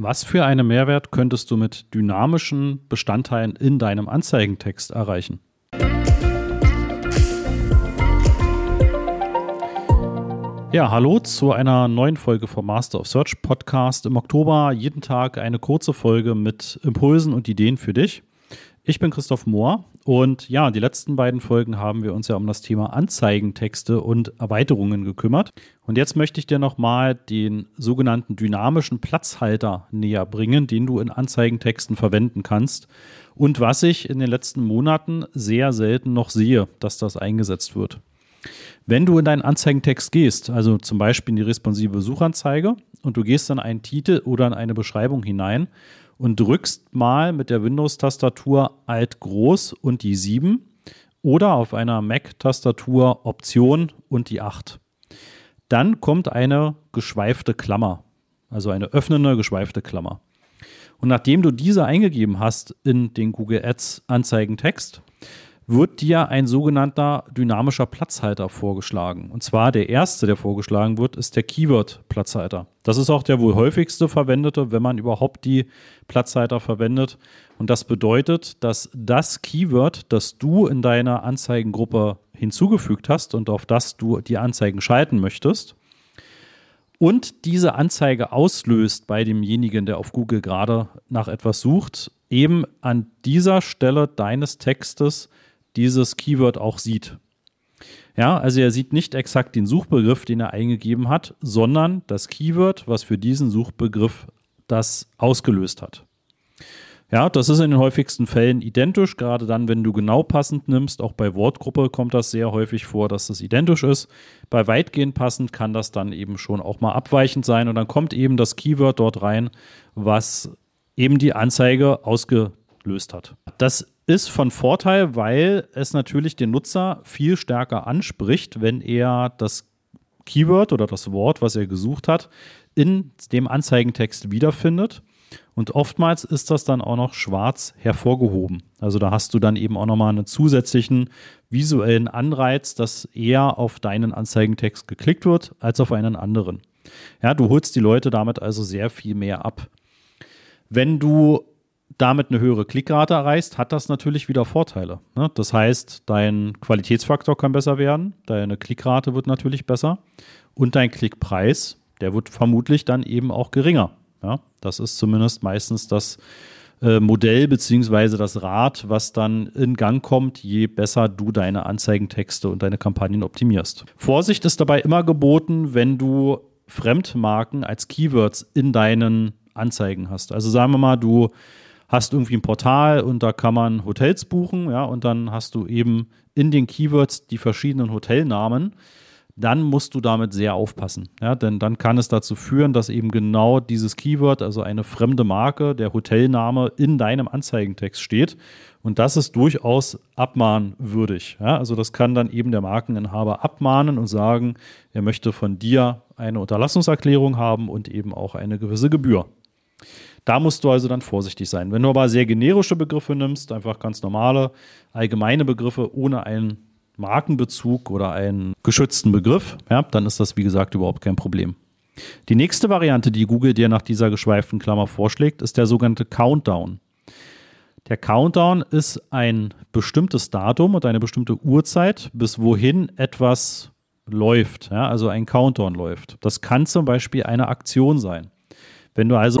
Was für einen Mehrwert könntest du mit dynamischen Bestandteilen in deinem Anzeigentext erreichen? Ja, hallo zu einer neuen Folge vom Master of Search Podcast. Im Oktober jeden Tag eine kurze Folge mit Impulsen und Ideen für dich. Ich bin Christoph Mohr und ja, die letzten beiden Folgen haben wir uns ja um das Thema Anzeigentexte und Erweiterungen gekümmert. Und jetzt möchte ich dir nochmal den sogenannten dynamischen Platzhalter näher bringen, den du in Anzeigentexten verwenden kannst. Und was ich in den letzten Monaten sehr selten noch sehe, dass das eingesetzt wird. Wenn du in deinen Anzeigentext gehst, also zum Beispiel in die responsive Suchanzeige, und du gehst dann einen Titel oder in eine Beschreibung hinein und drückst mal mit der Windows-Tastatur Alt Groß und die 7 oder auf einer Mac-Tastatur Option und die 8. Dann kommt eine geschweifte Klammer, also eine öffnende geschweifte Klammer. Und nachdem du diese eingegeben hast in den Google Ads Anzeigentext, wird dir ein sogenannter dynamischer Platzhalter vorgeschlagen. Und zwar der erste, der vorgeschlagen wird, ist der Keyword-Platzhalter. Das ist auch der wohl häufigste verwendete, wenn man überhaupt die Platzhalter verwendet. Und das bedeutet, dass das Keyword, das du in deiner Anzeigengruppe hinzugefügt hast und auf das du die Anzeigen schalten möchtest, und diese Anzeige auslöst bei demjenigen, der auf Google gerade nach etwas sucht, eben an dieser Stelle deines Textes dieses Keyword auch sieht. Ja, also er sieht nicht exakt den Suchbegriff, den er eingegeben hat, sondern das Keyword, was für diesen Suchbegriff das ausgelöst hat. Ja, das ist in den häufigsten Fällen identisch, gerade dann, wenn du genau passend nimmst. Auch bei Wortgruppe kommt das sehr häufig vor, dass das identisch ist. Bei weitgehend passend kann das dann eben schon auch mal abweichend sein und dann kommt eben das Keyword dort rein, was eben die Anzeige ausgelöst hat. Das ist von Vorteil, weil es natürlich den Nutzer viel stärker anspricht, wenn er das Keyword oder das Wort, was er gesucht hat, in dem Anzeigentext wiederfindet. Und oftmals ist das dann auch noch schwarz hervorgehoben. Also da hast du dann eben auch nochmal einen zusätzlichen visuellen Anreiz, dass eher auf deinen Anzeigentext geklickt wird als auf einen anderen. Ja, du holst die Leute damit also sehr viel mehr ab. Wenn du damit eine höhere Klickrate erreichst, hat das natürlich wieder Vorteile. Ne? Das heißt, dein Qualitätsfaktor kann besser werden, deine Klickrate wird natürlich besser und dein Klickpreis, der wird vermutlich dann eben auch geringer. Ja? Das ist zumindest meistens das äh, Modell beziehungsweise das Rad, was dann in Gang kommt, je besser du deine Anzeigentexte und deine Kampagnen optimierst. Vorsicht ist dabei immer geboten, wenn du Fremdmarken als Keywords in deinen Anzeigen hast. Also sagen wir mal, du hast irgendwie ein Portal und da kann man Hotels buchen, ja, und dann hast du eben in den Keywords die verschiedenen Hotelnamen. Dann musst du damit sehr aufpassen, ja, denn dann kann es dazu führen, dass eben genau dieses Keyword, also eine fremde Marke, der Hotelname in deinem Anzeigentext steht. Und das ist durchaus abmahnwürdig. Ja, also das kann dann eben der Markeninhaber abmahnen und sagen, er möchte von dir eine Unterlassungserklärung haben und eben auch eine gewisse Gebühr. Da musst du also dann vorsichtig sein. Wenn du aber sehr generische Begriffe nimmst, einfach ganz normale, allgemeine Begriffe ohne einen Markenbezug oder einen geschützten Begriff, ja, dann ist das wie gesagt überhaupt kein Problem. Die nächste Variante, die Google dir nach dieser geschweiften Klammer vorschlägt, ist der sogenannte Countdown. Der Countdown ist ein bestimmtes Datum und eine bestimmte Uhrzeit, bis wohin etwas läuft, ja, also ein Countdown läuft. Das kann zum Beispiel eine Aktion sein. Wenn du also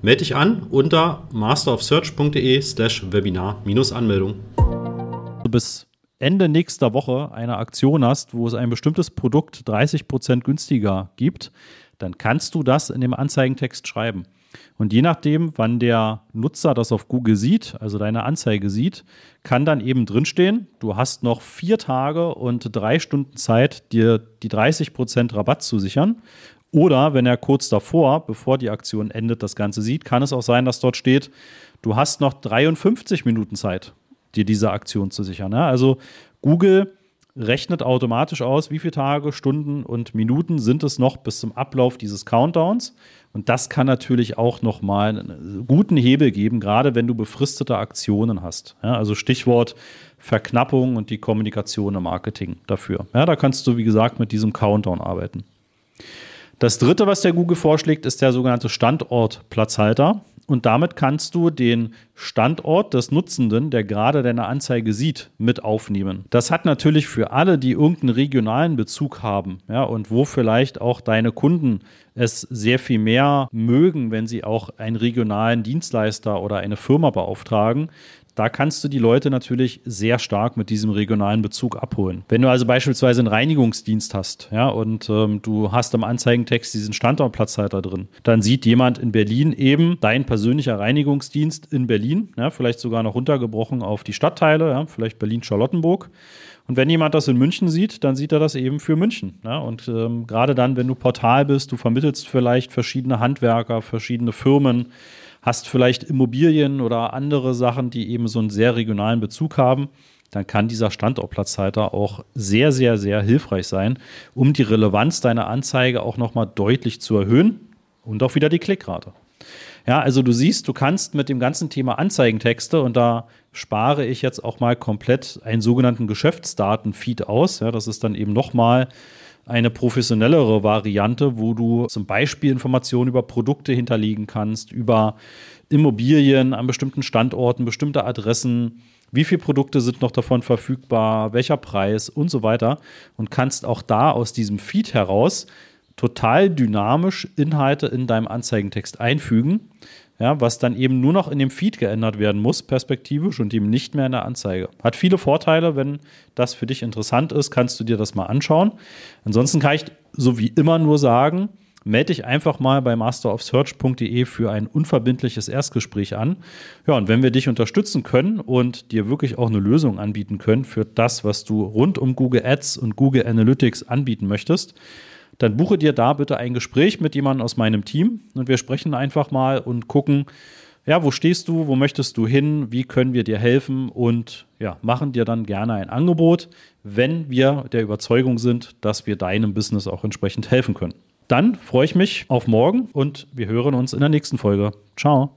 Melde dich an unter masterofsearch.de slash Webinar-Anmeldung. Bis Ende nächster Woche eine Aktion hast, wo es ein bestimmtes Produkt 30% günstiger gibt, dann kannst du das in dem Anzeigentext schreiben. Und je nachdem, wann der Nutzer das auf Google sieht, also deine Anzeige sieht, kann dann eben drinstehen, du hast noch vier Tage und drei Stunden Zeit, dir die 30% Rabatt zu sichern. Oder wenn er kurz davor, bevor die Aktion endet, das Ganze sieht, kann es auch sein, dass dort steht, du hast noch 53 Minuten Zeit, dir diese Aktion zu sichern. Also Google rechnet automatisch aus, wie viele Tage, Stunden und Minuten sind es noch bis zum Ablauf dieses Countdowns. Und das kann natürlich auch nochmal einen guten Hebel geben, gerade wenn du befristete Aktionen hast. Ja, also Stichwort Verknappung und die Kommunikation im Marketing dafür. Ja, da kannst du, wie gesagt, mit diesem Countdown arbeiten. Das dritte, was der Google vorschlägt, ist der sogenannte Standortplatzhalter. Und damit kannst du den Standort des Nutzenden, der gerade deine Anzeige sieht, mit aufnehmen. Das hat natürlich für alle, die irgendeinen regionalen Bezug haben, ja, und wo vielleicht auch deine Kunden es sehr viel mehr mögen, wenn sie auch einen regionalen Dienstleister oder eine Firma beauftragen, da kannst du die Leute natürlich sehr stark mit diesem regionalen Bezug abholen. Wenn du also beispielsweise einen Reinigungsdienst hast, ja, und ähm, du hast im Anzeigentext diesen Standortplatzhalter drin, dann sieht jemand in Berlin eben dein persönlicher Reinigungsdienst in Berlin, ja, vielleicht sogar noch runtergebrochen auf die Stadtteile, ja, vielleicht Berlin-Charlottenburg. Und wenn jemand das in München sieht, dann sieht er das eben für München. Ja? Und ähm, gerade dann, wenn du Portal bist, du vermittelst vielleicht verschiedene Handwerker, verschiedene Firmen, hast vielleicht Immobilien oder andere Sachen, die eben so einen sehr regionalen Bezug haben, dann kann dieser Standortplatzhalter auch sehr, sehr, sehr hilfreich sein, um die Relevanz deiner Anzeige auch nochmal deutlich zu erhöhen und auch wieder die Klickrate. Ja, also du siehst, du kannst mit dem ganzen Thema Anzeigentexte und da spare ich jetzt auch mal komplett einen sogenannten Geschäftsdatenfeed aus. Ja, das ist dann eben nochmal eine professionellere Variante, wo du zum Beispiel Informationen über Produkte hinterlegen kannst, über Immobilien an bestimmten Standorten, bestimmte Adressen, wie viele Produkte sind noch davon verfügbar, welcher Preis? Und so weiter. Und kannst auch da aus diesem Feed heraus total dynamisch Inhalte in deinem Anzeigentext einfügen ja, was dann eben nur noch in dem Feed geändert werden muss, perspektivisch und eben nicht mehr in der Anzeige. Hat viele Vorteile, wenn das für dich interessant ist, kannst du dir das mal anschauen. Ansonsten kann ich so wie immer nur sagen, melde dich einfach mal bei masterofsearch.de für ein unverbindliches Erstgespräch an. Ja, und wenn wir dich unterstützen können und dir wirklich auch eine Lösung anbieten können für das, was du rund um Google Ads und Google Analytics anbieten möchtest, dann buche dir da bitte ein Gespräch mit jemandem aus meinem Team und wir sprechen einfach mal und gucken, ja, wo stehst du, wo möchtest du hin, wie können wir dir helfen und ja, machen dir dann gerne ein Angebot, wenn wir der Überzeugung sind, dass wir deinem Business auch entsprechend helfen können. Dann freue ich mich auf morgen und wir hören uns in der nächsten Folge. Ciao.